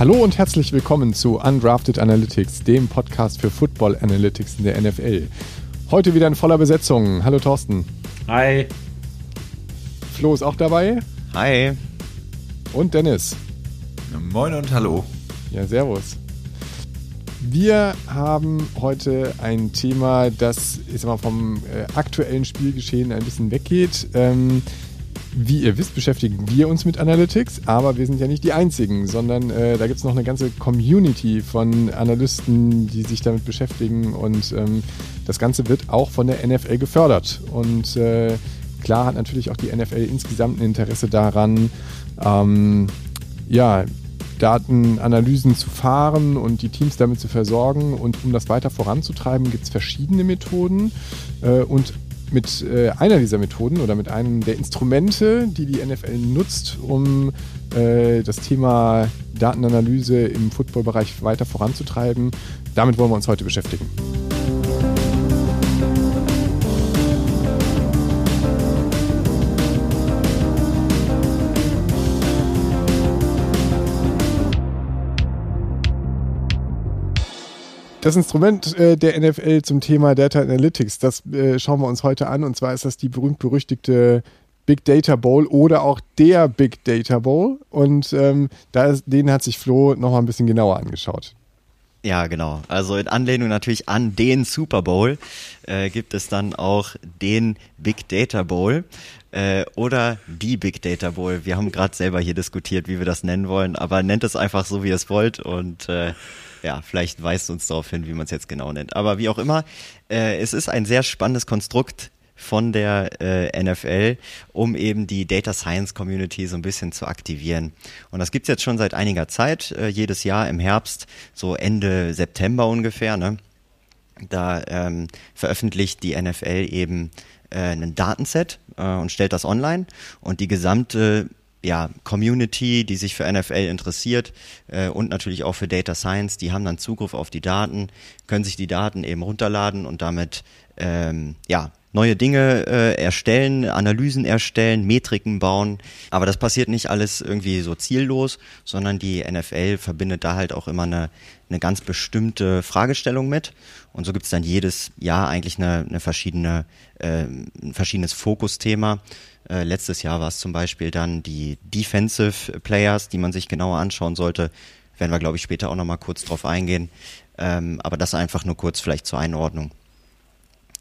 Hallo und herzlich willkommen zu Undrafted Analytics, dem Podcast für Football Analytics in der NFL. Heute wieder in voller Besetzung. Hallo Thorsten. Hi. Flo ist auch dabei. Hi. Und Dennis. Moin und hallo. Ja, servus. Wir haben heute ein Thema, das ich sag mal, vom äh, aktuellen Spielgeschehen ein bisschen weggeht. Ähm, wie ihr wisst, beschäftigen wir uns mit Analytics, aber wir sind ja nicht die Einzigen, sondern äh, da gibt es noch eine ganze Community von Analysten, die sich damit beschäftigen und ähm, das Ganze wird auch von der NFL gefördert. Und äh, klar hat natürlich auch die NFL insgesamt ein Interesse daran, ähm, ja, Datenanalysen zu fahren und die Teams damit zu versorgen. Und um das weiter voranzutreiben, gibt es verschiedene Methoden. Äh, und mit äh, einer dieser Methoden oder mit einem der Instrumente, die die NFL nutzt, um äh, das Thema Datenanalyse im Footballbereich weiter voranzutreiben, damit wollen wir uns heute beschäftigen. Das Instrument äh, der NFL zum Thema Data Analytics, das äh, schauen wir uns heute an. Und zwar ist das die berühmt-berüchtigte Big Data Bowl oder auch der Big Data Bowl. Und ähm, ist, den hat sich Flo nochmal ein bisschen genauer angeschaut. Ja, genau. Also in Anlehnung natürlich an den Super Bowl äh, gibt es dann auch den Big Data Bowl äh, oder die Big Data Bowl. Wir haben gerade selber hier diskutiert, wie wir das nennen wollen, aber nennt es einfach so, wie ihr es wollt und äh, ja, vielleicht weist uns darauf hin, wie man es jetzt genau nennt. Aber wie auch immer, äh, es ist ein sehr spannendes Konstrukt von der äh, NFL, um eben die Data Science Community so ein bisschen zu aktivieren. Und das gibt's jetzt schon seit einiger Zeit, äh, jedes Jahr im Herbst, so Ende September ungefähr. Ne? Da ähm, veröffentlicht die NFL eben äh, ein Datenset äh, und stellt das online und die gesamte ja, Community, die sich für NFL interessiert äh, und natürlich auch für Data Science, die haben dann Zugriff auf die Daten, können sich die Daten eben runterladen und damit ähm, ja, neue Dinge äh, erstellen, Analysen erstellen, Metriken bauen. Aber das passiert nicht alles irgendwie so ziellos, sondern die NFL verbindet da halt auch immer eine, eine ganz bestimmte Fragestellung mit. Und so gibt's dann jedes Jahr eigentlich eine, eine verschiedene, äh, ein verschiedenes Fokusthema. Äh, letztes Jahr war es zum Beispiel dann die Defensive Players, die man sich genauer anschauen sollte. Werden wir, glaube ich, später auch nochmal kurz drauf eingehen. Ähm, aber das einfach nur kurz vielleicht zur Einordnung.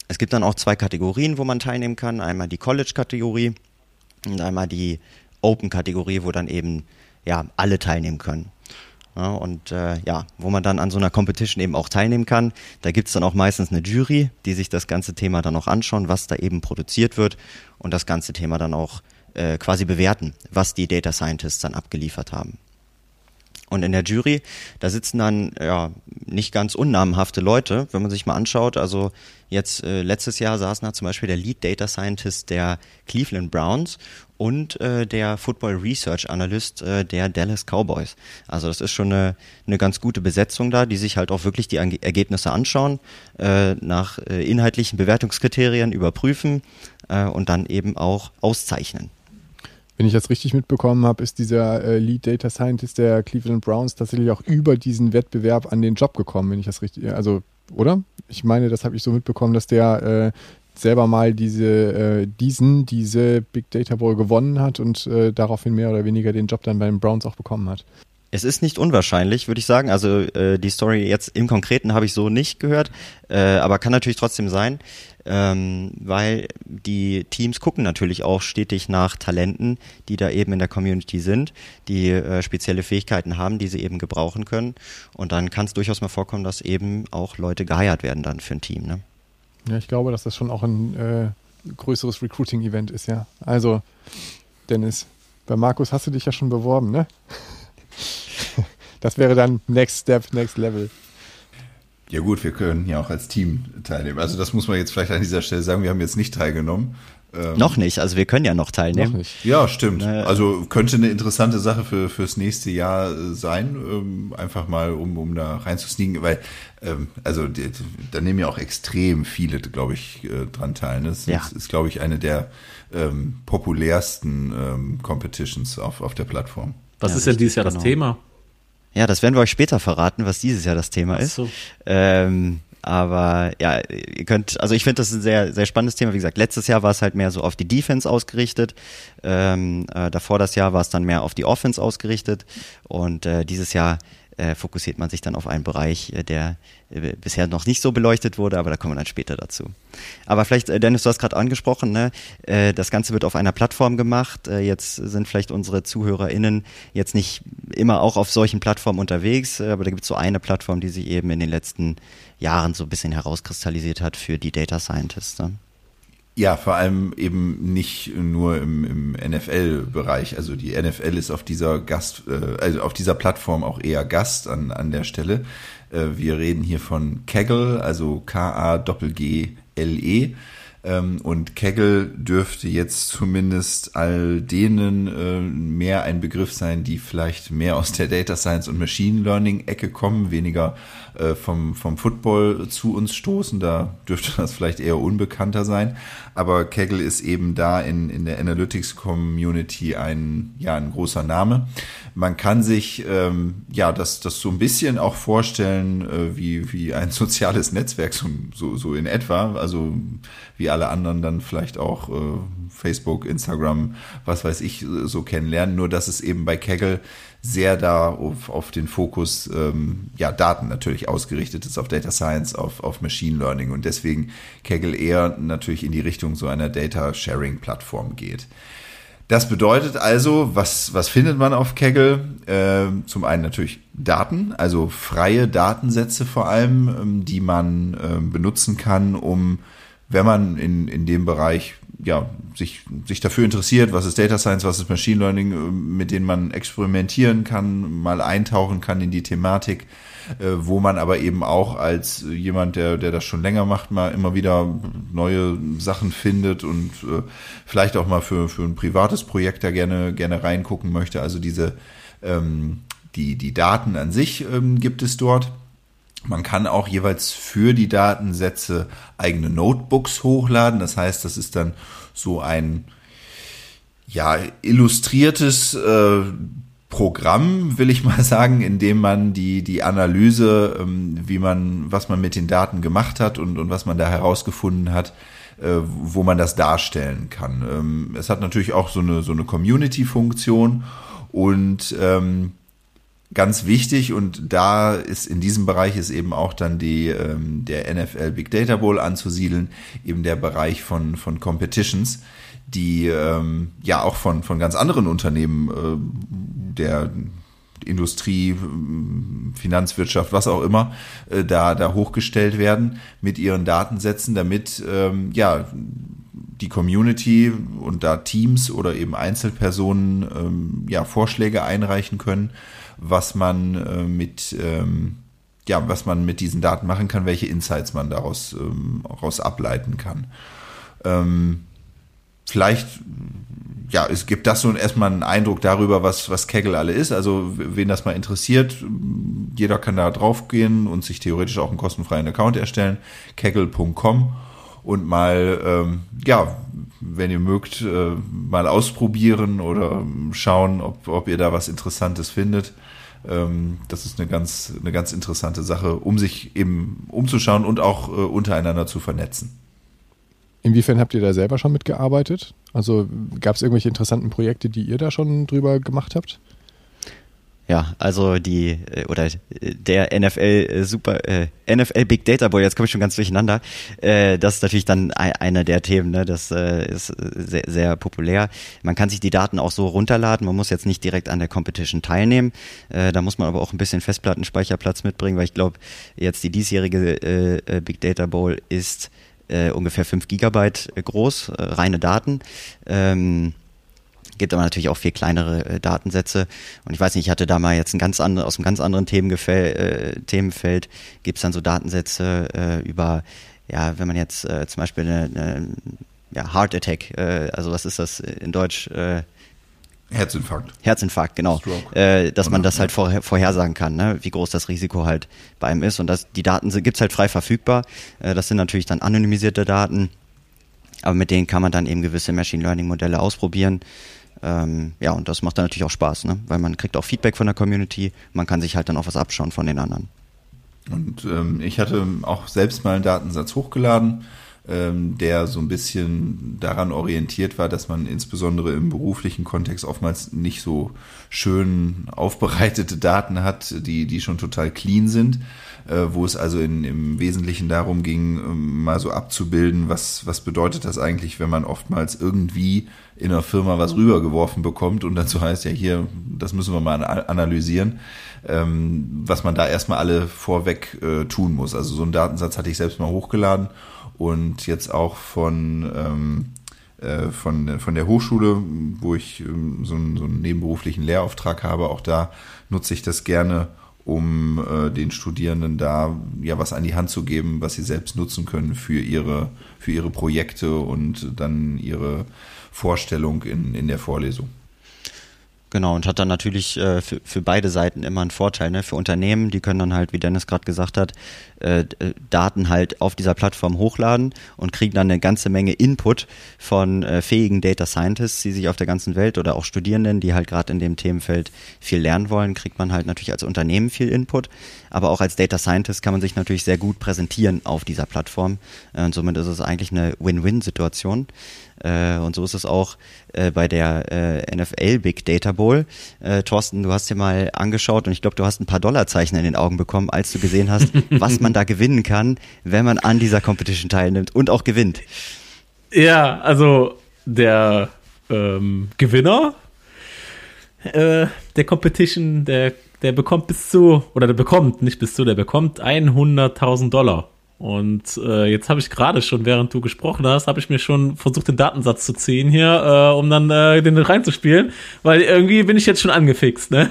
Es gibt dann auch zwei Kategorien, wo man teilnehmen kann. Einmal die College-Kategorie und einmal die Open-Kategorie, wo dann eben ja alle teilnehmen können. Ja, und äh, ja, wo man dann an so einer Competition eben auch teilnehmen kann. Da gibt's dann auch meistens eine Jury, die sich das ganze Thema dann auch anschauen, was da eben produziert wird und das ganze Thema dann auch äh, quasi bewerten, was die Data Scientists dann abgeliefert haben. Und in der Jury, da sitzen dann ja nicht ganz unnamenhafte Leute, wenn man sich mal anschaut. Also jetzt äh, letztes Jahr saßen da zum Beispiel der Lead Data Scientist der Cleveland Browns und äh, der Football Research Analyst äh, der Dallas Cowboys. Also das ist schon eine, eine ganz gute Besetzung da, die sich halt auch wirklich die Ergebnisse anschauen, äh, nach äh, inhaltlichen Bewertungskriterien überprüfen äh, und dann eben auch auszeichnen. Wenn ich das richtig mitbekommen habe, ist dieser äh, Lead Data Scientist der Cleveland Browns tatsächlich auch über diesen Wettbewerb an den Job gekommen, wenn ich das richtig, also, oder? Ich meine, das habe ich so mitbekommen, dass der äh, selber mal diese, äh, diesen, diese Big Data Bowl gewonnen hat und äh, daraufhin mehr oder weniger den Job dann bei den Browns auch bekommen hat. Es ist nicht unwahrscheinlich, würde ich sagen. Also äh, die Story jetzt im Konkreten habe ich so nicht gehört, äh, aber kann natürlich trotzdem sein, ähm, weil die Teams gucken natürlich auch stetig nach Talenten, die da eben in der Community sind, die äh, spezielle Fähigkeiten haben, die sie eben gebrauchen können. Und dann kann es durchaus mal vorkommen, dass eben auch Leute geheiert werden dann für ein Team. Ne? Ja, ich glaube, dass das schon auch ein äh, größeres Recruiting-Event ist, ja. Also, Dennis, bei Markus hast du dich ja schon beworben, ne? Das wäre dann Next Step, Next Level. Ja gut, wir können ja auch als Team teilnehmen. Also das muss man jetzt vielleicht an dieser Stelle sagen. Wir haben jetzt nicht teilgenommen. Ähm, noch nicht, also wir können ja noch teilnehmen. Noch nicht. Ja, stimmt. Also könnte eine interessante Sache für fürs nächste Jahr äh, sein, ähm, einfach mal um um da reinzusneaken, weil ähm, also die, da nehmen ja auch extrem viele, glaube ich, äh, dran teil. Das ja. ist, ist glaube ich, eine der ähm, populärsten ähm, Competitions auf auf der Plattform. Was ja, ist denn dieses Jahr genau. das Thema? Ja, das werden wir euch später verraten, was dieses Jahr das Thema ist. Ähm, aber ja, ihr könnt, also ich finde das ein sehr, sehr spannendes Thema. Wie gesagt, letztes Jahr war es halt mehr so auf die Defense ausgerichtet. Ähm, äh, davor das Jahr war es dann mehr auf die Offense ausgerichtet. Und äh, dieses Jahr äh, fokussiert man sich dann auf einen Bereich, äh, der äh, bisher noch nicht so beleuchtet wurde, aber da kommen wir dann später dazu. Aber vielleicht, Dennis, du hast gerade angesprochen, ne? Das Ganze wird auf einer Plattform gemacht. Jetzt sind vielleicht unsere ZuhörerInnen jetzt nicht immer auch auf solchen Plattformen unterwegs, aber da gibt es so eine Plattform, die sich eben in den letzten Jahren so ein bisschen herauskristallisiert hat für die Data Scientists. Ne? Ja, vor allem eben nicht nur im, im NFL-Bereich. Also die NFL ist auf dieser Gast, äh, also auf dieser Plattform auch eher Gast an, an der Stelle. Äh, wir reden hier von Kaggle, also K-A-G-G-L-E. Ähm, und Kaggle dürfte jetzt zumindest all denen äh, mehr ein Begriff sein, die vielleicht mehr aus der Data Science und Machine Learning Ecke kommen, weniger äh, vom, vom Football zu uns stoßen. Da dürfte das vielleicht eher unbekannter sein. Aber Kaggle ist eben da in, in der Analytics Community ein, ja, ein großer Name. Man kann sich ähm, ja das, das so ein bisschen auch vorstellen äh, wie, wie ein soziales Netzwerk, so, so, in etwa. Also wie alle anderen dann vielleicht auch äh, Facebook, Instagram, was weiß ich, so kennenlernen. Nur dass es eben bei Kaggle sehr da auf, auf den Fokus ähm, ja, Daten natürlich ausgerichtet ist, auf Data Science, auf, auf Machine Learning und deswegen Kaggle eher natürlich in die Richtung so einer Data Sharing Plattform geht. Das bedeutet also, was, was findet man auf Kaggle? Äh, zum einen natürlich Daten, also freie Datensätze vor allem, ähm, die man äh, benutzen kann, um, wenn man in, in dem Bereich ja, sich, sich dafür interessiert, was ist Data Science, was ist Machine Learning, äh, mit denen man experimentieren kann, mal eintauchen kann in die Thematik, äh, wo man aber eben auch als jemand, der, der das schon länger macht, mal immer wieder neue Sachen findet und äh, vielleicht auch mal für, für ein privates Projekt da gerne, gerne reingucken möchte. Also diese, ähm, die, die Daten an sich ähm, gibt es dort. Man kann auch jeweils für die Datensätze eigene Notebooks hochladen. Das heißt, das ist dann so ein ja, illustriertes äh, Programm, will ich mal sagen, in dem man die, die Analyse, ähm, wie man, was man mit den Daten gemacht hat und, und was man da herausgefunden hat, äh, wo man das darstellen kann. Ähm, es hat natürlich auch so eine, so eine Community-Funktion und ähm, ganz wichtig und da ist in diesem Bereich ist eben auch dann die ähm, der NFL Big Data Bowl anzusiedeln, eben der Bereich von von Competitions, die ähm, ja auch von von ganz anderen Unternehmen äh, der Industrie, Finanzwirtschaft, was auch immer, äh, da da hochgestellt werden mit ihren Datensätzen, damit ähm, ja die Community und da Teams oder eben Einzelpersonen ähm, ja Vorschläge einreichen können was man äh, mit ähm, ja, was man mit diesen Daten machen kann, welche Insights man daraus, ähm, ableiten kann. Ähm, vielleicht, ja, es gibt das so erstmal einen Eindruck darüber, was, was Kaggle alle ist. Also, wen das mal interessiert, jeder kann da draufgehen und sich theoretisch auch einen kostenfreien Account erstellen. Kaggle.com und mal, ähm, ja, wenn ihr mögt, äh, mal ausprobieren oder schauen, ob, ob ihr da was Interessantes findet. Ähm, das ist eine ganz, eine ganz interessante Sache, um sich eben umzuschauen und auch äh, untereinander zu vernetzen. Inwiefern habt ihr da selber schon mitgearbeitet? Also gab es irgendwelche interessanten Projekte, die ihr da schon drüber gemacht habt? Ja, also die äh, oder äh, der NFL äh, Super äh, NFL Big Data Boy, jetzt komme ich schon ganz durcheinander. Äh, das ist natürlich dann einer der Themen, ne? Das äh, ist sehr, sehr populär. Man kann sich die Daten auch so runterladen. Man muss jetzt nicht direkt an der Competition teilnehmen. Äh, da muss man aber auch ein bisschen Festplattenspeicherplatz mitbringen, weil ich glaube, jetzt die diesjährige äh, Big Data Bowl ist äh, ungefähr 5 Gigabyte groß, äh, reine Daten. Ähm, gibt aber natürlich auch viel kleinere äh, Datensätze. Und ich weiß nicht, ich hatte da mal jetzt ein ganz andere, aus einem ganz anderen Themengefäll, äh, Themenfeld, gibt es dann so Datensätze äh, über, ja, wenn man jetzt äh, zum Beispiel eine, eine ja, Heart Attack, äh, also was ist das in Deutsch? Äh, Herzinfarkt. Herzinfarkt, genau. Äh, dass man das halt vorher, vorhersagen kann, ne? wie groß das Risiko halt bei einem ist. Und das, die Daten gibt's halt frei verfügbar. Äh, das sind natürlich dann anonymisierte Daten, aber mit denen kann man dann eben gewisse Machine Learning Modelle ausprobieren. Ähm, ja, und das macht dann natürlich auch Spaß, ne? weil man kriegt auch Feedback von der Community, man kann sich halt dann auch was abschauen von den anderen. Und ähm, ich hatte auch selbst mal einen Datensatz hochgeladen, ähm, der so ein bisschen daran orientiert war, dass man insbesondere im beruflichen Kontext oftmals nicht so schön aufbereitete Daten hat, die, die schon total clean sind, wo es also in, im Wesentlichen darum ging, ähm, mal so abzubilden, was, was bedeutet das eigentlich, wenn man oftmals irgendwie in einer Firma was rübergeworfen bekommt und dazu heißt ja hier, das müssen wir mal analysieren ähm, was man da erstmal alle vorweg äh, tun muss. Also so einen Datensatz hatte ich selbst mal hochgeladen und jetzt auch von, ähm, äh, von, von der Hochschule, wo ich so, einen, so einen nebenberuflichen Lehrauftrag habe, auch da nutze ich das gerne, um äh, den Studierenden da ja was an die Hand zu geben, was sie selbst nutzen können für ihre, für ihre Projekte und dann ihre Vorstellung in, in der Vorlesung. Genau, und hat dann natürlich äh, für, für beide Seiten immer einen Vorteil. Ne? Für Unternehmen, die können dann halt, wie Dennis gerade gesagt hat, äh, äh, Daten halt auf dieser Plattform hochladen und kriegen dann eine ganze Menge Input von äh, fähigen Data Scientists, die sich auf der ganzen Welt oder auch Studierenden, die halt gerade in dem Themenfeld viel lernen wollen, kriegt man halt natürlich als Unternehmen viel Input. Aber auch als Data Scientist kann man sich natürlich sehr gut präsentieren auf dieser Plattform. Äh, und somit ist es eigentlich eine Win-Win-Situation. Äh, und so ist es auch äh, bei der äh, NFL Big Data Bowl. Thorsten, du hast dir mal angeschaut und ich glaube, du hast ein paar Dollarzeichen in den Augen bekommen, als du gesehen hast, was man da gewinnen kann, wenn man an dieser Competition teilnimmt und auch gewinnt. Ja, also der ähm, Gewinner äh, der Competition, der, der bekommt bis zu, oder der bekommt, nicht bis zu, der bekommt 100.000 Dollar. Und äh, jetzt habe ich gerade schon, während du gesprochen hast, habe ich mir schon versucht, den Datensatz zu ziehen hier, äh, um dann äh, den reinzuspielen, weil irgendwie bin ich jetzt schon angefixt, ne?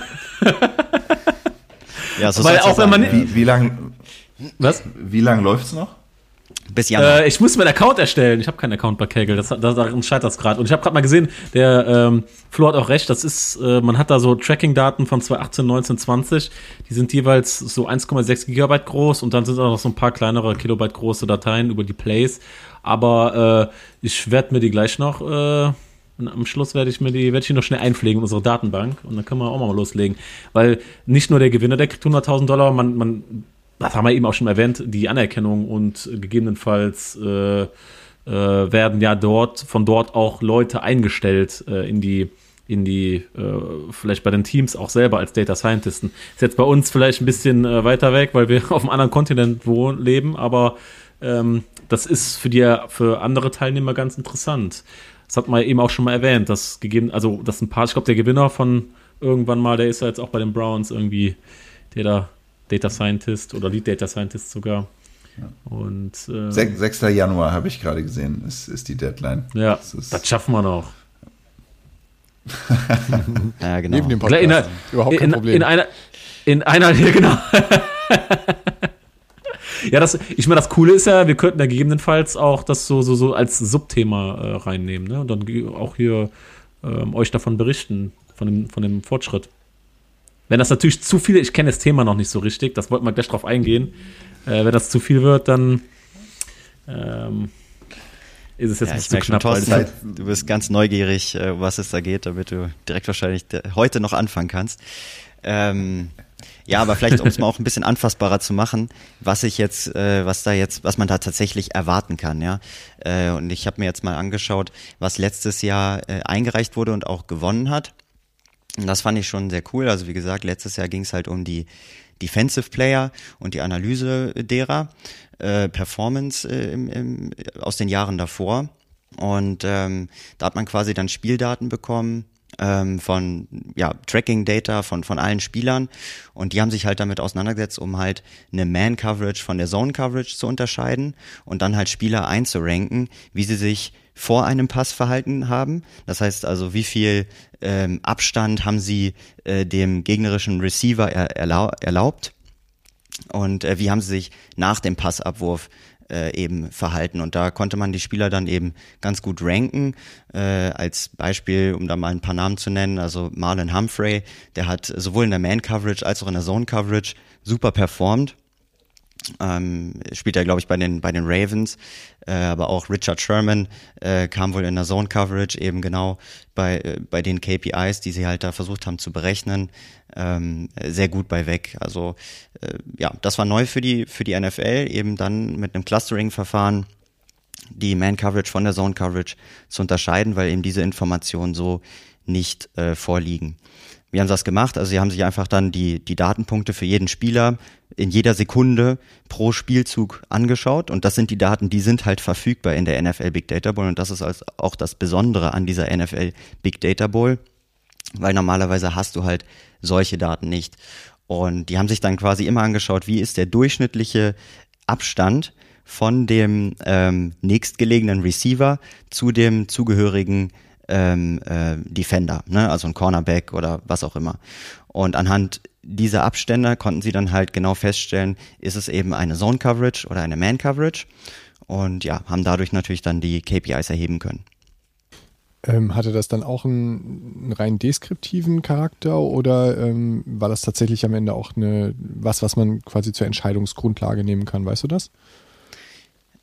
ja, so weil auch wenn man wie, wie lang was? Wie lang läuft's noch? Bis Januar. Äh, ich muss mir einen Account erstellen. Ich habe keinen Account bei Kegel. Das, das, daran scheitert es gerade. Und ich habe gerade mal gesehen, der ähm, Flo hat auch recht. Das ist, äh, man hat da so Tracking-Daten von 2018, 19, 20. Die sind jeweils so 1,6 Gigabyte groß und dann sind auch noch so ein paar kleinere Kilobyte große Dateien über die Plays. Aber äh, ich werde mir die gleich noch. Äh, am Schluss werde ich mir die, werde ich die noch schnell einpflegen in unsere Datenbank und dann können wir auch mal loslegen. Weil nicht nur der Gewinner, der kriegt 100.000 Dollar, man, man das haben wir eben auch schon erwähnt, die Anerkennung und gegebenenfalls äh, äh, werden ja dort von dort auch Leute eingestellt äh, in die in die äh, vielleicht bei den Teams auch selber als Data Scientisten. Ist jetzt bei uns vielleicht ein bisschen äh, weiter weg, weil wir auf einem anderen Kontinent wohnen, leben, aber ähm, das ist für die für andere Teilnehmer ganz interessant. Das hat man eben auch schon mal erwähnt, dass gegeben, also das ein paar, ich glaube der Gewinner von irgendwann mal, der ist ja jetzt auch bei den Browns irgendwie, der da Data Scientist oder Lead Data Scientist sogar. Ja. Und, äh, 6. Januar habe ich gerade gesehen, ist, ist die Deadline. Ja, das, das schaffen wir noch. ja, genau. Neben dem Podcast. In, Überhaupt kein in, Problem. In einer, in einer, ja, genau. ja, das, ich meine, das Coole ist ja, wir könnten da gegebenenfalls auch das so, so, so als Subthema äh, reinnehmen, ne? Und dann auch hier ähm, euch davon berichten, von dem, von dem Fortschritt. Wenn das natürlich zu viel, ich kenne das Thema noch nicht so richtig, das wollten wir gleich drauf eingehen. Äh, wenn das zu viel wird, dann ähm, ist es jetzt ja, ein bisschen knapp. Thorsten, halt du bist ganz neugierig, äh, was es da geht, damit du direkt wahrscheinlich heute noch anfangen kannst. Ähm, ja, aber vielleicht, um es mal auch ein bisschen anfassbarer zu machen, was ich jetzt, äh, was da jetzt, was man da tatsächlich erwarten kann, ja. Äh, und ich habe mir jetzt mal angeschaut, was letztes Jahr äh, eingereicht wurde und auch gewonnen hat. Und das fand ich schon sehr cool. Also wie gesagt, letztes Jahr ging es halt um die Defensive Player und die Analyse derer, äh, Performance äh, im, im, aus den Jahren davor. Und ähm, da hat man quasi dann Spieldaten bekommen ähm, von ja, Tracking-Data von, von allen Spielern. Und die haben sich halt damit auseinandergesetzt, um halt eine Man-Coverage von der Zone-Coverage zu unterscheiden und dann halt Spieler einzuranken, wie sie sich vor einem Pass verhalten haben. Das heißt also, wie viel ähm, Abstand haben sie äh, dem gegnerischen Receiver er, erlau erlaubt und äh, wie haben sie sich nach dem Passabwurf äh, eben verhalten. Und da konnte man die Spieler dann eben ganz gut ranken. Äh, als Beispiel, um da mal ein paar Namen zu nennen, also Marlon Humphrey, der hat sowohl in der Man-Coverage als auch in der Zone-Coverage super performt. Ähm, spielt er, glaube ich, bei den, bei den Ravens. Äh, aber auch Richard Sherman äh, kam wohl in der Zone Coverage eben genau bei, äh, bei den KPIs, die sie halt da versucht haben zu berechnen, ähm, sehr gut bei weg. Also äh, ja, das war neu für die, für die NFL, eben dann mit einem Clustering-Verfahren die Man-Coverage von der Zone-Coverage zu unterscheiden, weil eben diese Informationen so nicht äh, vorliegen. Wie haben sie das gemacht? Also sie haben sich einfach dann die, die Datenpunkte für jeden Spieler in jeder Sekunde pro Spielzug angeschaut und das sind die Daten, die sind halt verfügbar in der NFL Big Data Bowl und das ist also auch das Besondere an dieser NFL Big Data Bowl, weil normalerweise hast du halt solche Daten nicht. Und die haben sich dann quasi immer angeschaut, wie ist der durchschnittliche Abstand von dem ähm, nächstgelegenen Receiver zu dem zugehörigen ähm, äh, Defender, ne? also ein Cornerback oder was auch immer. Und anhand dieser Abstände konnten sie dann halt genau feststellen, ist es eben eine Zone Coverage oder eine Man Coverage und ja, haben dadurch natürlich dann die KPIs erheben können. Ähm, hatte das dann auch einen, einen rein deskriptiven Charakter oder ähm, war das tatsächlich am Ende auch eine, was, was man quasi zur Entscheidungsgrundlage nehmen kann? Weißt du das?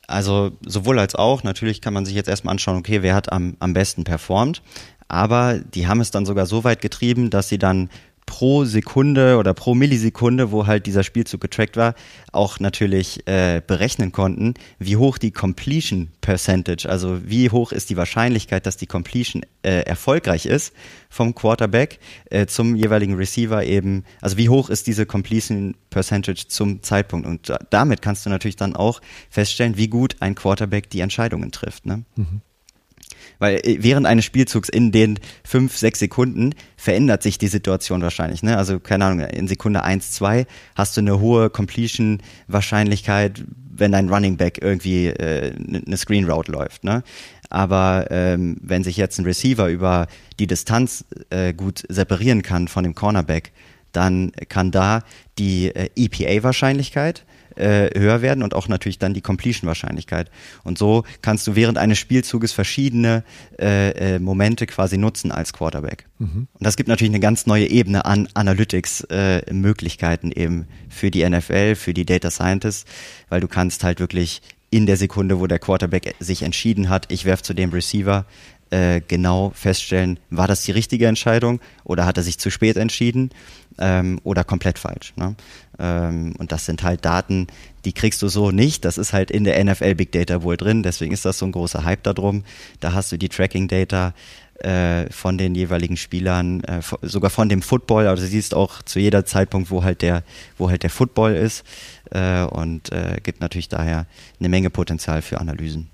Also sowohl als auch, natürlich kann man sich jetzt erstmal anschauen, okay, wer hat am, am besten performt. Aber die haben es dann sogar so weit getrieben, dass sie dann pro Sekunde oder pro Millisekunde, wo halt dieser Spielzug getrackt war, auch natürlich äh, berechnen konnten, wie hoch die Completion Percentage, also wie hoch ist die Wahrscheinlichkeit, dass die Completion äh, erfolgreich ist vom Quarterback äh, zum jeweiligen Receiver eben, also wie hoch ist diese Completion Percentage zum Zeitpunkt und damit kannst du natürlich dann auch feststellen, wie gut ein Quarterback die Entscheidungen trifft. Ne? Mhm. Weil äh, während eines Spielzugs in den fünf, sechs Sekunden verändert sich die Situation wahrscheinlich. Ne? Also keine Ahnung, in Sekunde eins, zwei hast du eine hohe Completion-Wahrscheinlichkeit, wenn dein Running Back irgendwie äh, eine Screen Route läuft. Ne? Aber ähm, wenn sich jetzt ein Receiver über die Distanz äh, gut separieren kann von dem Cornerback, dann kann da die äh, EPA-Wahrscheinlichkeit äh, höher werden und auch natürlich dann die Completion-Wahrscheinlichkeit. Und so kannst du während eines Spielzuges verschiedene äh, äh, Momente quasi nutzen als Quarterback. Mhm. Und das gibt natürlich eine ganz neue Ebene an Analytics-Möglichkeiten eben für die NFL, für die Data Scientists, weil du kannst halt wirklich in der Sekunde, wo der Quarterback sich entschieden hat, ich werfe zu dem Receiver, äh, genau feststellen, war das die richtige Entscheidung oder hat er sich zu spät entschieden ähm, oder komplett falsch. Ne? Ähm, und das sind halt Daten, die kriegst du so nicht. Das ist halt in der NFL Big Data wohl drin. Deswegen ist das so ein großer Hype darum. Da hast du die Tracking Data äh, von den jeweiligen Spielern, äh, sogar von dem Football. Also du siehst auch zu jeder Zeitpunkt, wo halt der, wo halt der Football ist. Äh, und äh, gibt natürlich daher eine Menge Potenzial für Analysen.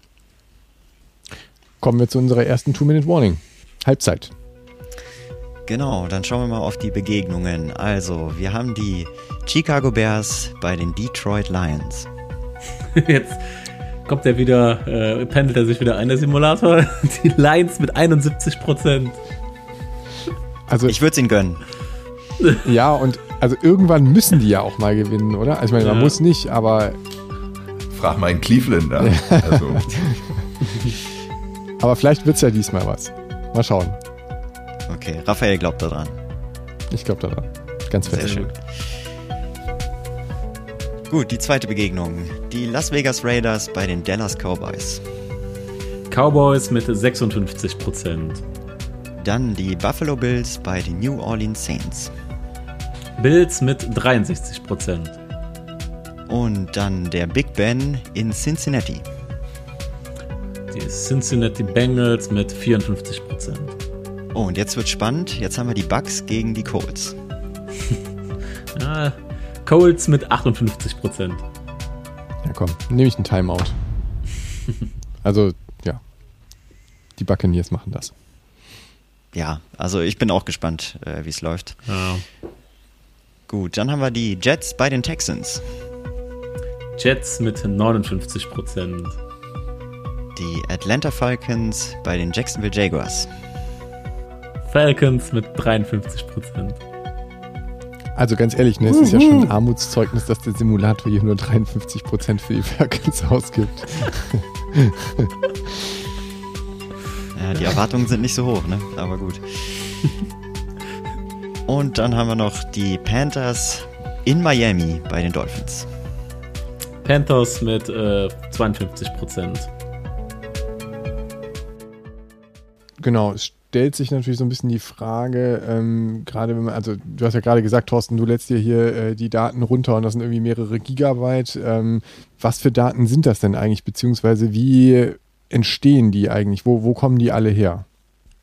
Kommen wir zu unserer ersten Two-Minute-Warning. Halbzeit. Genau, dann schauen wir mal auf die Begegnungen. Also, wir haben die Chicago Bears bei den Detroit Lions. Jetzt kommt er wieder, äh, pendelt er sich wieder ein, der Simulator. Die Lions mit 71 Prozent. Also, ich würde es ihnen gönnen. Ja, und also irgendwann müssen die ja auch mal gewinnen, oder? Also ich meine, man ja. muss nicht, aber. Frag mal in Cleveland an. Also. Aber vielleicht wird es ja diesmal was. Mal schauen. Okay, Raphael glaubt daran. Ich glaube daran. Ganz fest. Sehr schön. Gut, die zweite Begegnung. Die Las Vegas Raiders bei den Dallas Cowboys. Cowboys mit 56 Prozent. Dann die Buffalo Bills bei den New Orleans Saints. Bills mit 63 Prozent. Und dann der Big Ben in Cincinnati. Die Cincinnati Bengals mit 54 Prozent. Oh, und jetzt wird spannend. Jetzt haben wir die Bucks gegen die Colts. ja, Colts mit 58 Prozent. Ja, komm, nehme ich einen Timeout. also, ja. Die Buccaneers machen das. Ja, also ich bin auch gespannt, äh, wie es läuft. Ja. Gut, dann haben wir die Jets bei den Texans. Jets mit 59 Prozent. Die Atlanta Falcons bei den Jacksonville Jaguars. Falcons mit 53 Prozent. Also ganz ehrlich, ne, es ist ja schon ein Armutszeugnis, dass der Simulator hier nur 53 Prozent für die Falcons ausgibt. ja, die Erwartungen sind nicht so hoch, ne? Aber gut. Und dann haben wir noch die Panthers in Miami bei den Dolphins. Panthers mit äh, 52 Prozent. Genau, es stellt sich natürlich so ein bisschen die Frage, ähm, gerade wenn man, also du hast ja gerade gesagt, Thorsten, du lädst dir hier äh, die Daten runter und das sind irgendwie mehrere Gigabyte. Ähm, was für Daten sind das denn eigentlich, beziehungsweise wie entstehen die eigentlich? Wo, wo kommen die alle her?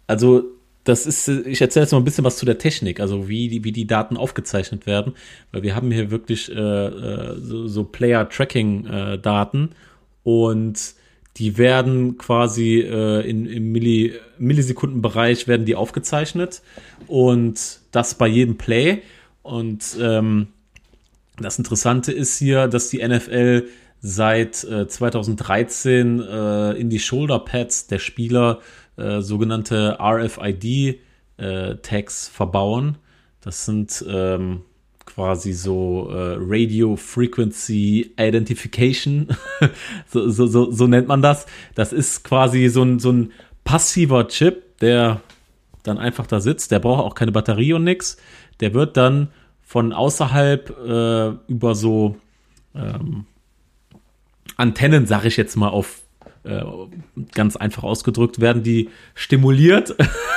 Also das ist, ich erzähle jetzt mal ein bisschen was zu der Technik, also wie die, wie die Daten aufgezeichnet werden, weil wir haben hier wirklich äh, äh so, so Player-Tracking-Daten äh, und die werden quasi äh, in, im Milli, Millisekundenbereich werden die aufgezeichnet und das bei jedem Play. Und ähm, das Interessante ist hier, dass die NFL seit äh, 2013 äh, in die Shoulder Pads der Spieler äh, sogenannte RFID-Tags äh, verbauen. Das sind ähm, quasi so äh, Radio Frequency Identification, so, so, so, so, nennt man das. Das ist quasi so ein, so ein passiver Chip, der dann einfach da sitzt. Der braucht auch keine Batterie und nix. Der wird dann von außerhalb äh, über so ähm, Antennen, sag ich jetzt mal auf äh, ganz einfach ausgedrückt, werden die stimuliert.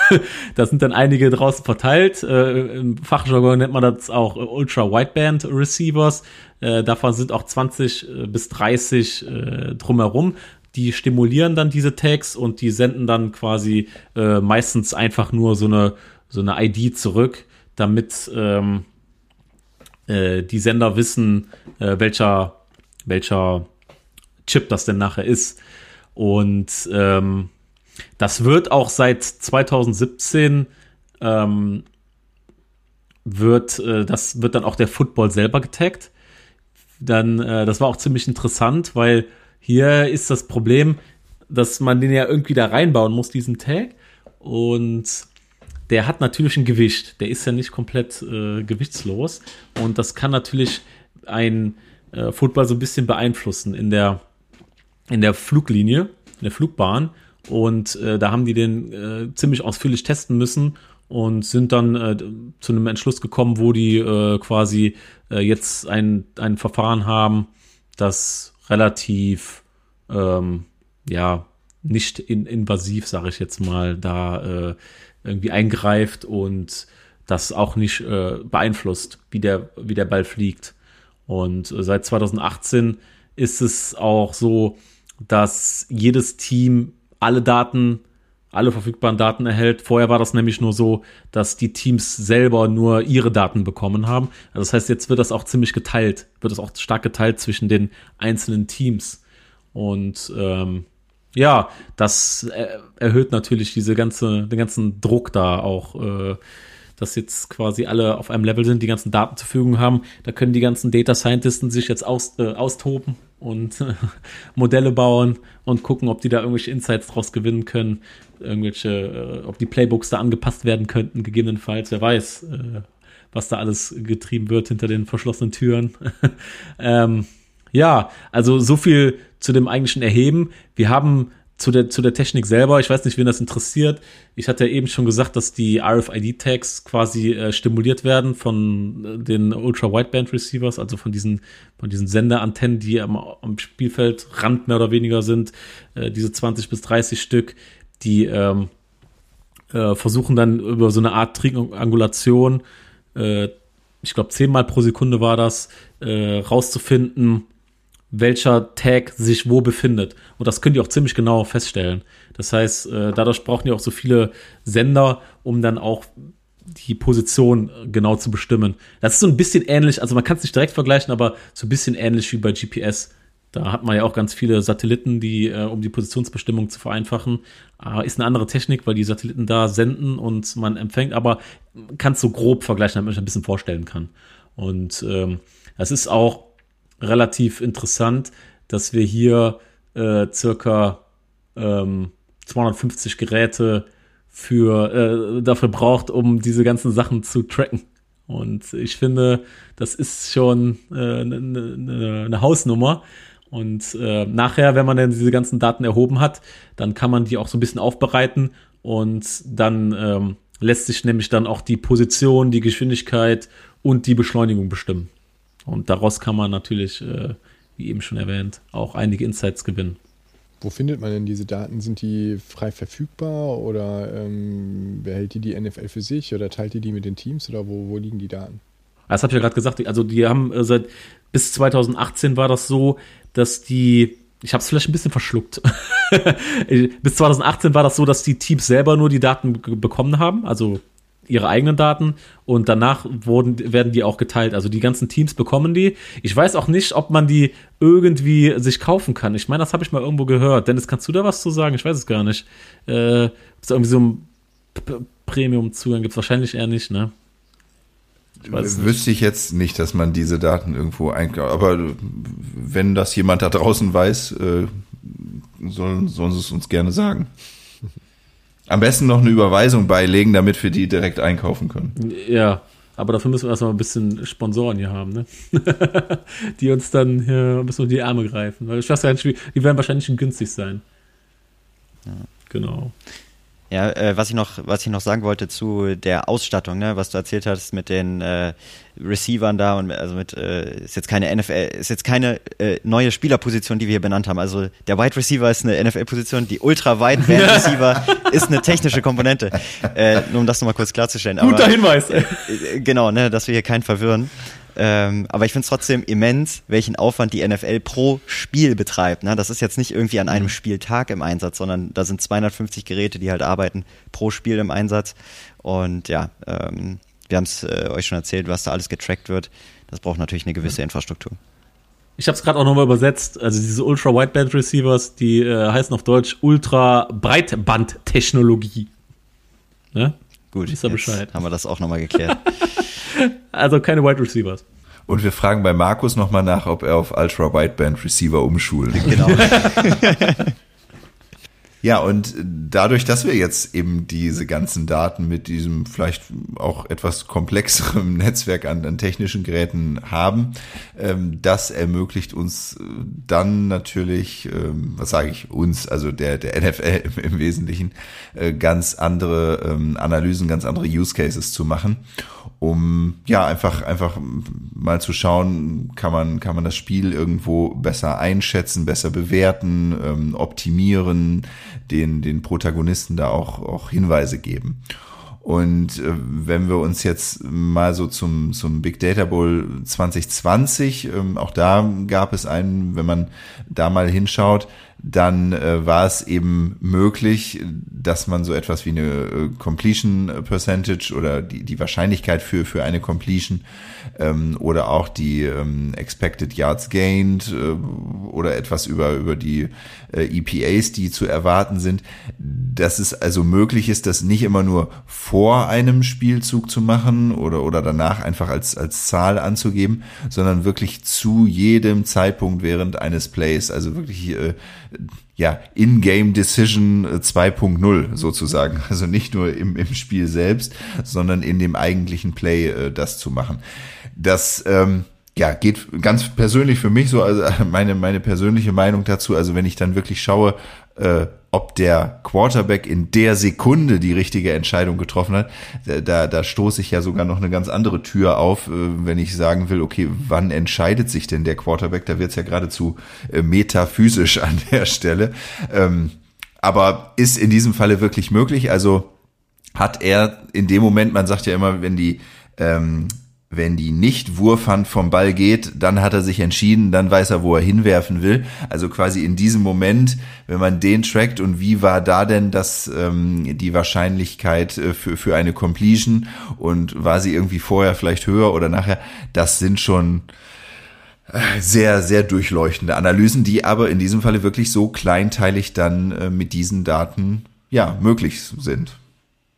da sind dann einige draußen verteilt. Äh, Im Fachjargon nennt man das auch Ultra-Wideband Receivers. Äh, davon sind auch 20 äh, bis 30 äh, drumherum. Die stimulieren dann diese Tags und die senden dann quasi äh, meistens einfach nur so eine, so eine ID zurück, damit ähm, äh, die Sender wissen, äh, welcher, welcher Chip das denn nachher ist. Und ähm, das wird auch seit 2017 ähm, wird äh, das wird dann auch der Football selber getaggt. Dann äh, das war auch ziemlich interessant, weil hier ist das Problem, dass man den ja irgendwie da reinbauen muss diesen Tag und der hat natürlich ein Gewicht. Der ist ja nicht komplett äh, gewichtslos und das kann natürlich ein äh, Football so ein bisschen beeinflussen in der in der Fluglinie, in der Flugbahn. Und äh, da haben die den äh, ziemlich ausführlich testen müssen und sind dann äh, zu einem Entschluss gekommen, wo die äh, quasi äh, jetzt ein, ein Verfahren haben, das relativ ähm, ja nicht in, invasiv, sage ich jetzt mal, da äh, irgendwie eingreift und das auch nicht beeinflusst, wie der, wie der Ball fliegt. Und seit 2018 ist es auch so, dass jedes Team alle Daten, alle verfügbaren Daten erhält. Vorher war das nämlich nur so, dass die Teams selber nur ihre Daten bekommen haben. Also das heißt, jetzt wird das auch ziemlich geteilt, wird das auch stark geteilt zwischen den einzelnen Teams. Und ähm, ja, das erhöht natürlich diese ganze, den ganzen Druck da auch. Äh, dass jetzt quasi alle auf einem Level sind, die ganzen Daten zur Verfügung haben. Da können die ganzen Data Scientisten sich jetzt aus, äh, austoben und Modelle bauen und gucken, ob die da irgendwelche Insights draus gewinnen können, irgendwelche, äh, ob die Playbooks da angepasst werden könnten, gegebenenfalls. Wer weiß, äh, was da alles getrieben wird hinter den verschlossenen Türen. ähm, ja, also so viel zu dem eigentlichen Erheben. Wir haben zu der, zu der Technik selber, ich weiß nicht, wen das interessiert. Ich hatte ja eben schon gesagt, dass die RFID-Tags quasi äh, stimuliert werden von äh, den Ultra-Wideband-Receivers, also von diesen, von diesen Senderantennen, die am, am Spielfeldrand mehr oder weniger sind. Äh, diese 20 bis 30 Stück, die ähm, äh, versuchen dann über so eine Art Triangulation, äh, ich glaube zehnmal pro Sekunde war das, äh, rauszufinden, welcher Tag sich wo befindet. Und das können die auch ziemlich genau feststellen. Das heißt, äh, dadurch brauchen die auch so viele Sender, um dann auch die Position genau zu bestimmen. Das ist so ein bisschen ähnlich, also man kann es nicht direkt vergleichen, aber so ein bisschen ähnlich wie bei GPS. Da hat man ja auch ganz viele Satelliten, die, äh, um die Positionsbestimmung zu vereinfachen, äh, ist eine andere Technik, weil die Satelliten da senden und man empfängt, aber kann es so grob vergleichen, damit man sich ein bisschen vorstellen kann. Und ähm, das ist auch relativ interessant, dass wir hier äh, circa ähm, 250 Geräte für äh, dafür braucht, um diese ganzen Sachen zu tracken. Und ich finde, das ist schon eine äh, ne, ne, ne Hausnummer. Und äh, nachher, wenn man dann diese ganzen Daten erhoben hat, dann kann man die auch so ein bisschen aufbereiten und dann ähm, lässt sich nämlich dann auch die Position, die Geschwindigkeit und die Beschleunigung bestimmen. Und daraus kann man natürlich äh, wie eben schon erwähnt, auch einige Insights gewinnen. Wo findet man denn diese Daten? Sind die frei verfügbar oder ähm, behält die die NFL für sich oder teilt die die mit den Teams oder wo, wo liegen die Daten? Das habe ich ja gerade gesagt. Also die haben äh, seit bis 2018 war das so, dass die ich habe es vielleicht ein bisschen verschluckt. bis 2018 war das so, dass die Teams selber nur die Daten bekommen haben, also ihre eigenen Daten und danach wurden, werden die auch geteilt. Also die ganzen Teams bekommen die. Ich weiß auch nicht, ob man die irgendwie sich kaufen kann. Ich meine, das habe ich mal irgendwo gehört. Dennis, kannst du da was zu sagen? Ich weiß es gar nicht. Äh, ist irgendwie so ein Premium-Zugang gibt es wahrscheinlich eher nicht, ne? Wüsste ich jetzt nicht, dass man diese Daten irgendwo einkauft. Aber wenn das jemand da draußen weiß, äh, sollen, sollen sie es uns gerne sagen. Am besten noch eine Überweisung beilegen, damit wir die direkt einkaufen können. Ja, aber dafür müssen wir erstmal ein bisschen Sponsoren hier haben, ne? die uns dann hier ein bisschen in die Arme greifen. Weil ich weiß ja nicht, die werden wahrscheinlich schon günstig sein. Ja. Genau. Ja, äh, was ich noch, was ich noch sagen wollte zu der Ausstattung, ne, was du erzählt hast mit den äh, Receivern da und also mit äh, ist jetzt keine NFL, ist jetzt keine äh, neue Spielerposition, die wir hier benannt haben. Also der Wide Receiver ist eine NFL-Position, die Ultra Wide Receiver ist eine technische Komponente. Äh, nur um das nochmal kurz klarzustellen. Guter Aber, Hinweis. Äh, genau, ne, dass wir hier keinen verwirren. Ähm, aber ich finde es trotzdem immens, welchen Aufwand die NFL pro Spiel betreibt. Ne? Das ist jetzt nicht irgendwie an einem mhm. Spieltag im Einsatz, sondern da sind 250 Geräte, die halt arbeiten pro Spiel im Einsatz. Und ja, ähm, wir haben es äh, euch schon erzählt, was da alles getrackt wird. Das braucht natürlich eine gewisse Infrastruktur. Ich habe es gerade auch nochmal übersetzt. Also diese Ultra Wideband Receivers, die äh, heißen auf Deutsch Ultra Breitband Technologie. Ne? Gut, ist Bescheid. haben wir das auch nochmal geklärt. also keine Wide Receivers. Und wir fragen bei Markus nochmal nach, ob er auf Ultra Wideband Receiver umschult. Genau. Ja, und dadurch, dass wir jetzt eben diese ganzen Daten mit diesem vielleicht auch etwas komplexeren Netzwerk an, an technischen Geräten haben, ähm, das ermöglicht uns äh, dann natürlich, ähm, was sage ich, uns, also der, der NFL im, im Wesentlichen, äh, ganz andere ähm, Analysen, ganz andere Use Cases zu machen um ja einfach einfach mal zu schauen, kann man kann man das Spiel irgendwo besser einschätzen, besser bewerten, ähm, optimieren, den den Protagonisten da auch auch Hinweise geben. Und äh, wenn wir uns jetzt mal so zum, zum Big Data Bowl 2020, ähm, auch da gab es einen, wenn man da mal hinschaut, dann äh, war es eben möglich, dass man so etwas wie eine äh, Completion Percentage oder die, die Wahrscheinlichkeit für, für eine Completion ähm, oder auch die ähm, Expected Yards Gained äh, oder etwas über, über die äh, EPAs, die zu erwarten sind, dass es also möglich ist, das nicht immer nur vor einem Spielzug zu machen oder, oder danach einfach als, als Zahl anzugeben, sondern wirklich zu jedem Zeitpunkt während eines Plays, also wirklich äh, ja, In-Game Decision 2.0 sozusagen. Also nicht nur im, im Spiel selbst, sondern in dem eigentlichen Play äh, das zu machen. Das ähm, ja, geht ganz persönlich für mich so, also meine, meine persönliche Meinung dazu, also wenn ich dann wirklich schaue, äh, ob der Quarterback in der Sekunde die richtige Entscheidung getroffen hat, da, da stoße ich ja sogar noch eine ganz andere Tür auf, äh, wenn ich sagen will, okay, wann entscheidet sich denn der Quarterback? Da wird's ja geradezu äh, metaphysisch an der Stelle. Ähm, aber ist in diesem Falle wirklich möglich? Also hat er in dem Moment, man sagt ja immer, wenn die ähm, wenn die Nicht-Wurfhand vom Ball geht, dann hat er sich entschieden, dann weiß er, wo er hinwerfen will. Also quasi in diesem Moment, wenn man den trackt und wie war da denn das ähm, die Wahrscheinlichkeit äh, für, für eine Completion und war sie irgendwie vorher vielleicht höher oder nachher, das sind schon äh, sehr, sehr durchleuchtende Analysen, die aber in diesem Falle wirklich so kleinteilig dann äh, mit diesen Daten ja möglich sind.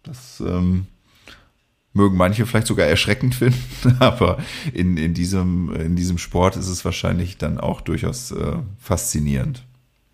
Das ähm, mögen manche vielleicht sogar erschreckend finden, aber in, in, diesem, in diesem Sport ist es wahrscheinlich dann auch durchaus äh, faszinierend.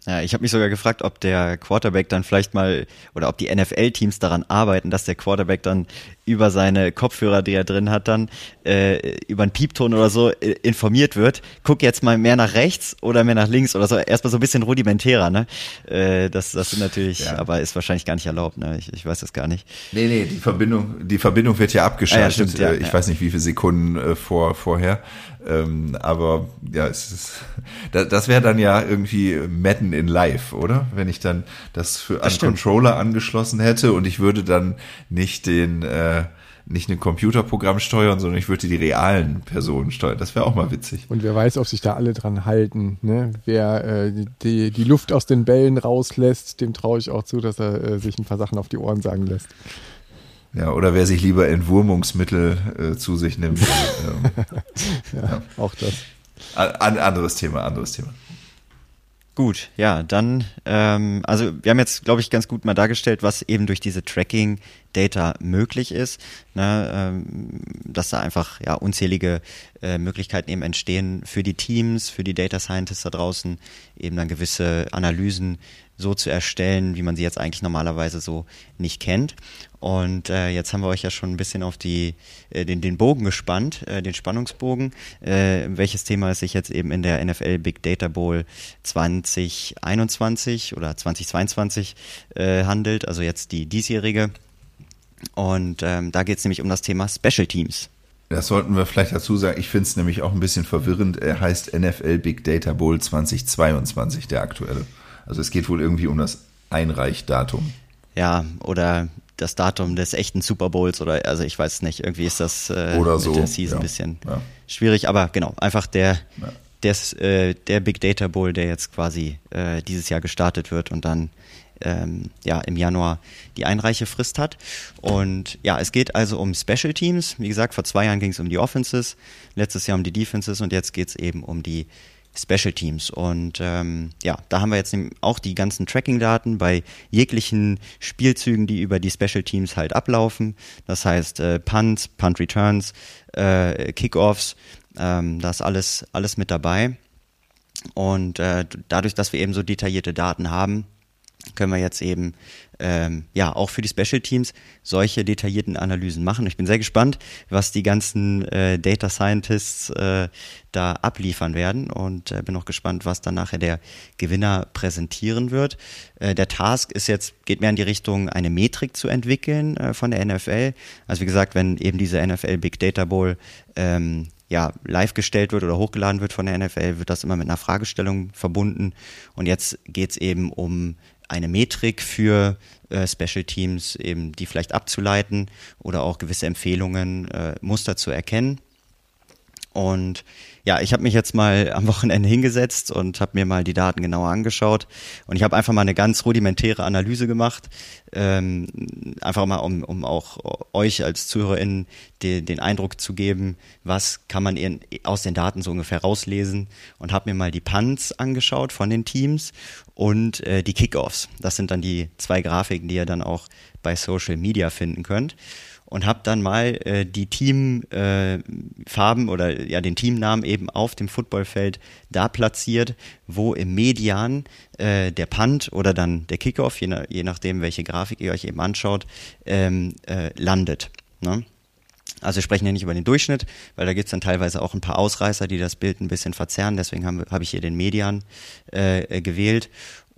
Ja, ich habe mich sogar gefragt, ob der Quarterback dann vielleicht mal oder ob die NFL-Teams daran arbeiten, dass der Quarterback dann über seine Kopfhörer, die er drin hat, dann äh, über einen Piepton oder so äh, informiert wird. Guck jetzt mal mehr nach rechts oder mehr nach links oder so. Erstmal so ein bisschen rudimentärer, ne? Äh, das, das sind natürlich, ja. aber ist wahrscheinlich gar nicht erlaubt, ne? Ich, ich weiß das gar nicht. Nee, nee, die Verbindung, die Verbindung wird ja abgeschaltet. Ah, ja, stimmt, ja, äh, ich weiß nicht, wie viele Sekunden äh, vor, vorher. Ähm, aber ja, es ist, das, das wäre dann ja irgendwie Madden in Live, oder? Wenn ich dann das für einen Controller angeschlossen hätte und ich würde dann nicht den äh, nicht ein Computerprogramm steuern, sondern ich würde die realen Personen steuern. Das wäre auch mal witzig. Und wer weiß, ob sich da alle dran halten. Ne? Wer äh, die, die Luft aus den Bällen rauslässt, dem traue ich auch zu, dass er äh, sich ein paar Sachen auf die Ohren sagen lässt. Ja, oder wer sich lieber Entwurmungsmittel äh, zu sich nimmt. ähm, ja, ja, auch das. An, anderes Thema, anderes Thema. Gut, ja, dann, ähm, also wir haben jetzt, glaube ich, ganz gut mal dargestellt, was eben durch diese Tracking-Data möglich ist, ne, ähm, dass da einfach ja unzählige äh, Möglichkeiten eben entstehen für die Teams, für die Data Scientists da draußen, eben dann gewisse Analysen so zu erstellen, wie man sie jetzt eigentlich normalerweise so nicht kennt. Und äh, jetzt haben wir euch ja schon ein bisschen auf die, äh, den, den Bogen gespannt, äh, den Spannungsbogen, äh, welches Thema es sich jetzt eben in der NFL Big Data Bowl 2021 oder 2022 äh, handelt, also jetzt die diesjährige. Und ähm, da geht es nämlich um das Thema Special Teams. Das sollten wir vielleicht dazu sagen. Ich finde es nämlich auch ein bisschen verwirrend. Er heißt NFL Big Data Bowl 2022, der aktuelle. Also es geht wohl irgendwie um das Einreichdatum. Ja, oder das Datum des echten Super Bowls oder also ich weiß nicht, irgendwie ist das äh, oder so. mit der Season ein bisschen ja. schwierig, aber genau, einfach der, ja. des, äh, der Big Data Bowl, der jetzt quasi äh, dieses Jahr gestartet wird und dann ähm, ja, im Januar die Einreichefrist hat. Und ja, es geht also um Special Teams. Wie gesagt, vor zwei Jahren ging es um die Offenses, letztes Jahr um die Defenses und jetzt geht es eben um die Special Teams. Und ähm, ja, da haben wir jetzt auch die ganzen Tracking-Daten bei jeglichen Spielzügen, die über die Special Teams halt ablaufen. Das heißt äh, Punts, Punt Returns, äh, Kickoffs, ähm, da ist alles, alles mit dabei. Und äh, dadurch, dass wir eben so detaillierte Daten haben, können wir jetzt eben ähm, ja auch für die Special Teams solche detaillierten Analysen machen. Ich bin sehr gespannt, was die ganzen äh, Data Scientists äh, da abliefern werden und äh, bin auch gespannt, was dann nachher der Gewinner präsentieren wird. Äh, der Task ist jetzt geht mehr in die Richtung, eine Metrik zu entwickeln äh, von der NFL. Also wie gesagt, wenn eben diese NFL Big Data Bowl ähm, ja, live gestellt wird oder hochgeladen wird von der NFL, wird das immer mit einer Fragestellung verbunden. Und jetzt geht es eben um eine Metrik für äh, Special Teams, eben die vielleicht abzuleiten oder auch gewisse Empfehlungen, äh, Muster zu erkennen. Und ja, ich habe mich jetzt mal am Wochenende hingesetzt und habe mir mal die Daten genauer angeschaut. Und ich habe einfach mal eine ganz rudimentäre Analyse gemacht. Ähm, einfach mal, um, um auch euch als ZuhörerInnen den, den Eindruck zu geben, was kann man in, aus den Daten so ungefähr rauslesen. Und habe mir mal die Punts angeschaut von den Teams und äh, die Kickoffs. Das sind dann die zwei Grafiken, die ihr dann auch bei Social Media finden könnt und habe dann mal äh, die Teamfarben äh, oder ja den Teamnamen eben auf dem Footballfeld da platziert, wo im Median äh, der Punt oder dann der Kickoff, je, na, je nachdem welche Grafik ihr euch eben anschaut, ähm, äh, landet. Ne? Also wir sprechen ja nicht über den Durchschnitt, weil da gibt es dann teilweise auch ein paar Ausreißer, die das Bild ein bisschen verzerren. Deswegen habe hab ich hier den Median äh, gewählt.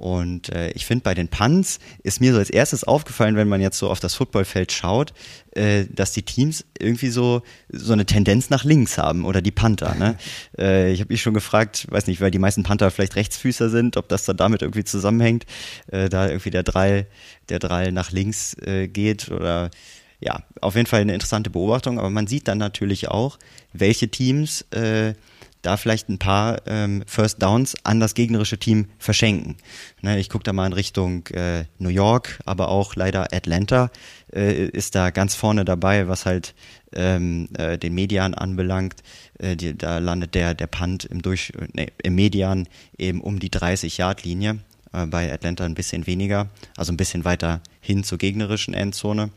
Und äh, ich finde, bei den Punts ist mir so als erstes aufgefallen, wenn man jetzt so auf das Footballfeld schaut, äh, dass die Teams irgendwie so, so eine Tendenz nach links haben oder die Panther. Ne? äh, ich habe mich schon gefragt, weiß nicht, weil die meisten Panther vielleicht Rechtsfüßer sind, ob das dann damit irgendwie zusammenhängt, äh, da irgendwie der Drall, der Drall nach links äh, geht oder ja, auf jeden Fall eine interessante Beobachtung, aber man sieht dann natürlich auch, welche Teams äh, da vielleicht ein paar ähm, First Downs an das gegnerische Team verschenken. Ne, ich gucke da mal in Richtung äh, New York, aber auch leider Atlanta äh, ist da ganz vorne dabei, was halt ähm, äh, den Median anbelangt. Äh, die, da landet der, der Punt im, Durch, nee, im Median eben um die 30-Yard-Linie. Äh, bei Atlanta ein bisschen weniger, also ein bisschen weiter hin zur gegnerischen Endzone.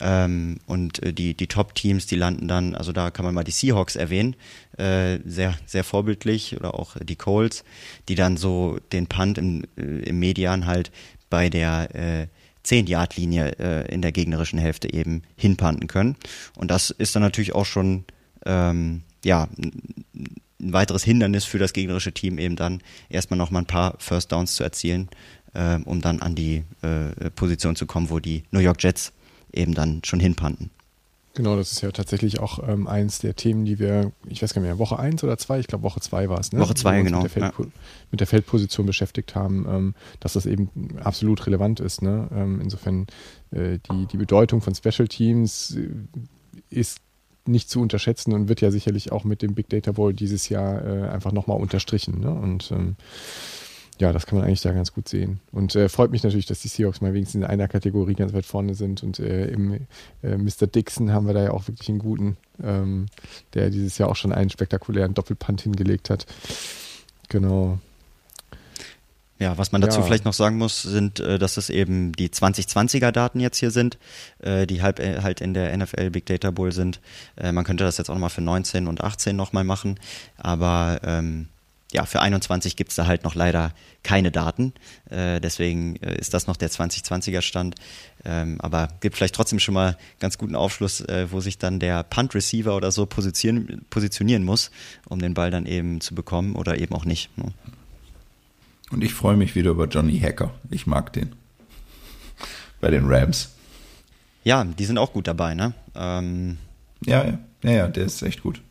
Ähm, und äh, die, die Top-Teams, die landen dann, also da kann man mal die Seahawks erwähnen, äh, sehr, sehr vorbildlich, oder auch die Colts, die dann so den Punt im, äh, im Median halt bei der äh, 10-Yard-Linie äh, in der gegnerischen Hälfte eben hinpanten können. Und das ist dann natürlich auch schon ähm, ja, ein weiteres Hindernis für das gegnerische Team, eben dann erstmal nochmal ein paar First Downs zu erzielen, äh, um dann an die äh, Position zu kommen, wo die New York Jets eben dann schon hinpanten. Genau, das ist ja tatsächlich auch ähm, eins der Themen, die wir, ich weiß gar nicht mehr, Woche 1 oder 2, ich glaube Woche 2 war es, ne? Woche 2, genau. Mit der, ja. mit der, Feldposition beschäftigt haben, ähm, dass das eben absolut relevant ist. Ne? Ähm, insofern äh, die, die Bedeutung von Special Teams äh, ist nicht zu unterschätzen und wird ja sicherlich auch mit dem Big Data Bowl dieses Jahr äh, einfach nochmal unterstrichen. Ne? Und ähm, ja, das kann man eigentlich da ganz gut sehen. Und äh, freut mich natürlich, dass die Seahawks mal wenigstens in einer Kategorie ganz weit vorne sind. Und äh, im äh, Mr. Dixon haben wir da ja auch wirklich einen guten, ähm, der dieses Jahr auch schon einen spektakulären Doppelpunt hingelegt hat. Genau. Ja, was man dazu ja. vielleicht noch sagen muss, sind, äh, dass es eben die 2020er Daten jetzt hier sind, äh, die halb, äh, halt in der NFL Big Data Bowl sind. Man könnte das jetzt auch nochmal für 19 und 18 nochmal machen, aber ähm, ja, für 21 gibt's da halt noch leider keine Daten. Äh, deswegen äh, ist das noch der 2020er Stand. Ähm, aber gibt vielleicht trotzdem schon mal ganz guten Aufschluss, äh, wo sich dann der Punt Receiver oder so positionieren, positionieren muss, um den Ball dann eben zu bekommen oder eben auch nicht. Ne? Und ich freue mich wieder über Johnny Hacker. Ich mag den. Bei den Rams. Ja, die sind auch gut dabei, ne? Ähm, ja, ja, ja, ja, der ist echt gut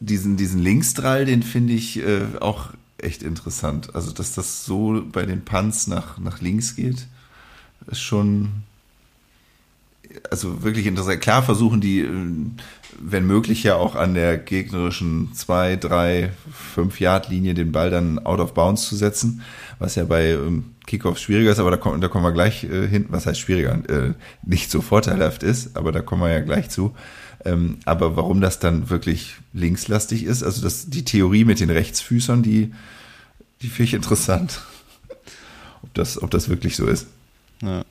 diesen, diesen Linksdrall, den finde ich äh, auch echt interessant. Also, dass das so bei den Punts nach, nach links geht, ist schon, also wirklich interessant. Klar versuchen die, äh, wenn möglich, ja auch an der gegnerischen 2, 3, 5 Yard Linie den Ball dann out of bounds zu setzen, was ja bei ähm, Kickoffs schwieriger ist, aber da kommen, da kommen wir gleich äh, hin, was heißt schwieriger, äh, nicht so vorteilhaft ist, aber da kommen wir ja gleich zu. Ähm, aber warum das dann wirklich linkslastig ist, also das, die Theorie mit den Rechtsfüßern, die, die finde ich interessant. ob, das, ob das wirklich so ist. Ja.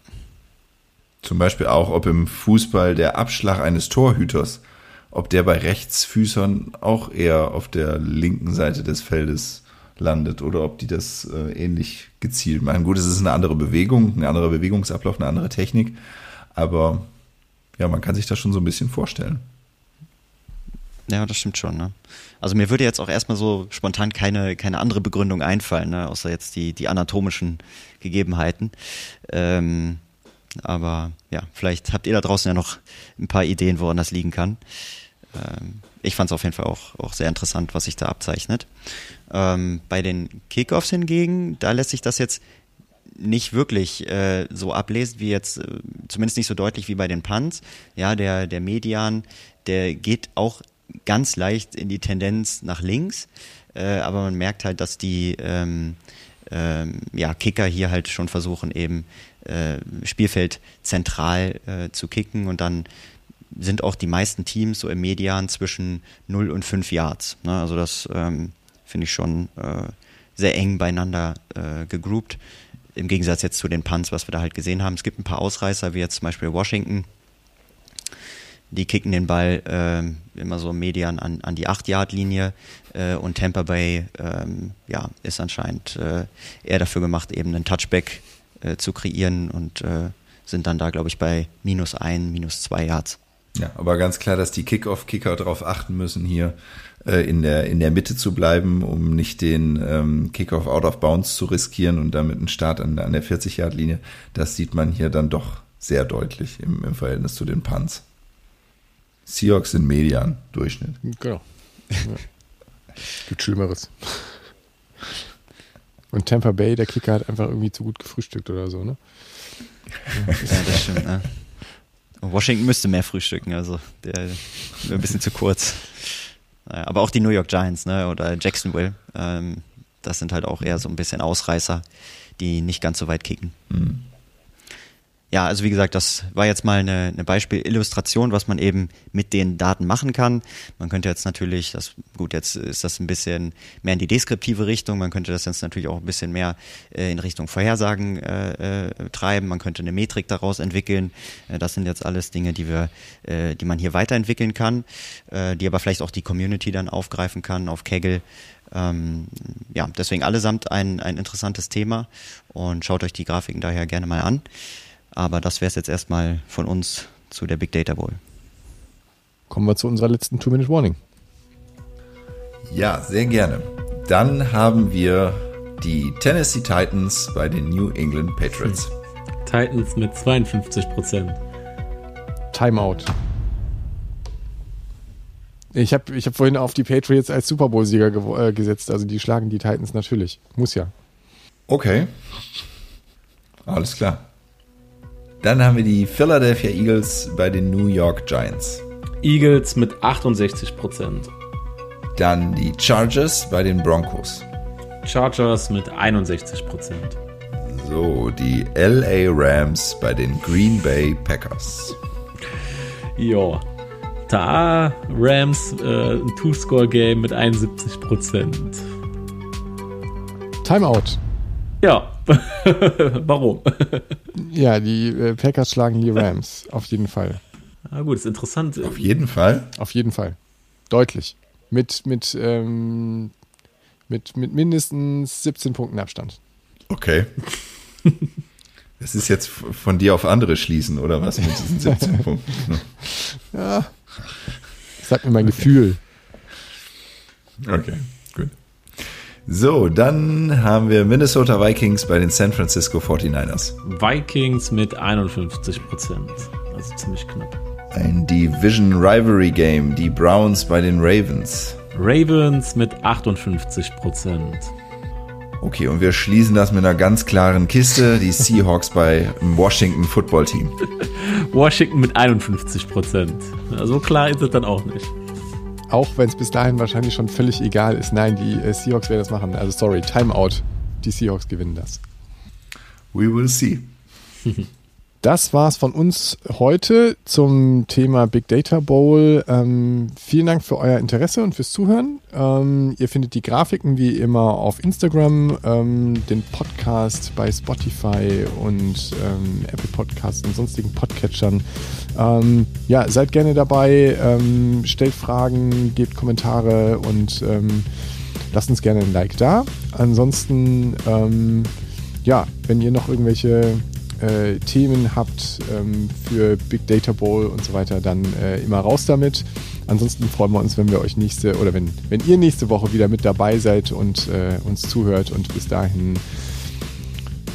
Zum Beispiel auch, ob im Fußball der Abschlag eines Torhüters, ob der bei Rechtsfüßern auch eher auf der linken Seite des Feldes landet oder ob die das äh, ähnlich gezielt machen. Gut, es ist eine andere Bewegung, ein anderer Bewegungsablauf, eine andere Technik, aber ja, man kann sich das schon so ein bisschen vorstellen. Ja, das stimmt schon. Ne? Also mir würde jetzt auch erstmal so spontan keine, keine andere Begründung einfallen, ne? außer jetzt die, die anatomischen Gegebenheiten. Ähm, aber ja, vielleicht habt ihr da draußen ja noch ein paar Ideen, woran das liegen kann. Ähm, ich fand es auf jeden Fall auch, auch sehr interessant, was sich da abzeichnet. Ähm, bei den Kickoffs hingegen, da lässt sich das jetzt nicht wirklich äh, so ablesen, wie jetzt, äh, zumindest nicht so deutlich wie bei den Punts. Ja, der, der Median, der geht auch ganz leicht in die Tendenz nach links, äh, aber man merkt halt, dass die ähm, ähm, ja, Kicker hier halt schon versuchen, eben äh, Spielfeld zentral äh, zu kicken und dann sind auch die meisten Teams so im Median zwischen 0 und 5 Yards. Ne? Also das ähm, finde ich schon äh, sehr eng beieinander äh, gegroupt. Im Gegensatz jetzt zu den Punts, was wir da halt gesehen haben. Es gibt ein paar Ausreißer, wie jetzt zum Beispiel Washington. Die kicken den Ball äh, immer so median an, an die 8-Yard-Linie äh, und Tampa Bay ähm, ja, ist anscheinend äh, eher dafür gemacht, eben einen Touchback äh, zu kreieren und äh, sind dann da, glaube ich, bei minus 1, minus 2 Yards. Ja, aber ganz klar, dass die Kickoff-Kicker darauf achten müssen, hier äh, in, der, in der Mitte zu bleiben, um nicht den ähm, Kickoff out of bounds zu riskieren und damit einen Start an, an der 40-Yard-Linie. Das sieht man hier dann doch sehr deutlich im, im Verhältnis zu den Punts. Seahawks sind Median, Durchschnitt. Genau. Ja. Gibt Schlimmeres. Und Tampa Bay, der Kicker hat einfach irgendwie zu gut gefrühstückt oder so, ne? Ja, das stimmt, ne? Washington müsste mehr frühstücken, also der ein bisschen zu kurz. Aber auch die New York Giants ne, oder Jacksonville, ähm, das sind halt auch eher so ein bisschen Ausreißer, die nicht ganz so weit kicken. Mhm ja, also wie gesagt, das war jetzt mal eine, eine Beispielillustration, was man eben mit den Daten machen kann. Man könnte jetzt natürlich, das, gut, jetzt ist das ein bisschen mehr in die deskriptive Richtung, man könnte das jetzt natürlich auch ein bisschen mehr äh, in Richtung Vorhersagen äh, äh, treiben, man könnte eine Metrik daraus entwickeln. Äh, das sind jetzt alles Dinge, die wir, äh, die man hier weiterentwickeln kann, äh, die aber vielleicht auch die Community dann aufgreifen kann auf Kaggle. Ähm, ja, deswegen allesamt ein, ein interessantes Thema und schaut euch die Grafiken daher gerne mal an. Aber das wäre es jetzt erstmal von uns zu der Big Data Bowl. Kommen wir zu unserer letzten Two-Minute-Warning. Ja, sehr gerne. Dann haben wir die Tennessee Titans bei den New England Patriots. Titans mit 52 Prozent. Timeout. Ich habe ich hab vorhin auf die Patriots als Super Bowl-Sieger ge äh, gesetzt. Also die schlagen die Titans natürlich. Muss ja. Okay. Alles klar. Dann haben wir die Philadelphia Eagles bei den New York Giants. Eagles mit 68 Prozent. Dann die Chargers bei den Broncos. Chargers mit 61 Prozent. So, die LA Rams bei den Green Bay Packers. Ja, da Rams äh, ein Two-Score-Game mit 71 Prozent. Timeout. Ja, warum? ja, die äh, Packers schlagen die Rams, auf jeden Fall. Ah, gut, ist interessant. Auf jeden Fall? Auf jeden Fall. Deutlich. Mit, mit, ähm, mit, mit mindestens 17 Punkten Abstand. Okay. Das ist jetzt von dir auf andere schließen, oder was mit diesen 17 Punkten? Ja. Sag mir mein Gefühl. Okay. So, dann haben wir Minnesota Vikings bei den San Francisco 49ers. Vikings mit 51 Prozent. Also ziemlich knapp. Ein Division Rivalry Game, die Browns bei den Ravens. Ravens mit 58 Prozent. Okay, und wir schließen das mit einer ganz klaren Kiste, die Seahawks bei Washington Football Team. Washington mit 51 Prozent. So klar ist es dann auch nicht. Auch wenn es bis dahin wahrscheinlich schon völlig egal ist. Nein, die äh, Seahawks werden das machen. Also sorry, Timeout. Die Seahawks gewinnen das. We will see. Das war's von uns heute zum Thema Big Data Bowl. Ähm, vielen Dank für euer Interesse und fürs Zuhören. Ähm, ihr findet die Grafiken wie immer auf Instagram, ähm, den Podcast bei Spotify und ähm, Apple Podcasts und sonstigen Podcatchern. Ähm, ja, seid gerne dabei, ähm, stellt Fragen, gebt Kommentare und lasst uns gerne ein Like da. Ansonsten, ja, wenn ihr noch irgendwelche äh, Themen habt ähm, für Big Data Bowl und so weiter, dann äh, immer raus damit. Ansonsten freuen wir uns, wenn wir euch nächste oder wenn, wenn ihr nächste Woche wieder mit dabei seid und äh, uns zuhört und bis dahin,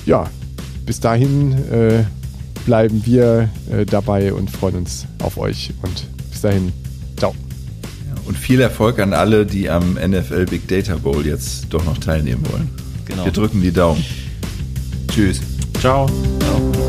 ja, bis dahin äh, bleiben wir äh, dabei und freuen uns auf euch und bis dahin, ciao. Und viel Erfolg an alle, die am NFL Big Data Bowl jetzt doch noch teilnehmen wollen. Genau. Wir drücken die Daumen. Tschüss. Ciao. Ciao.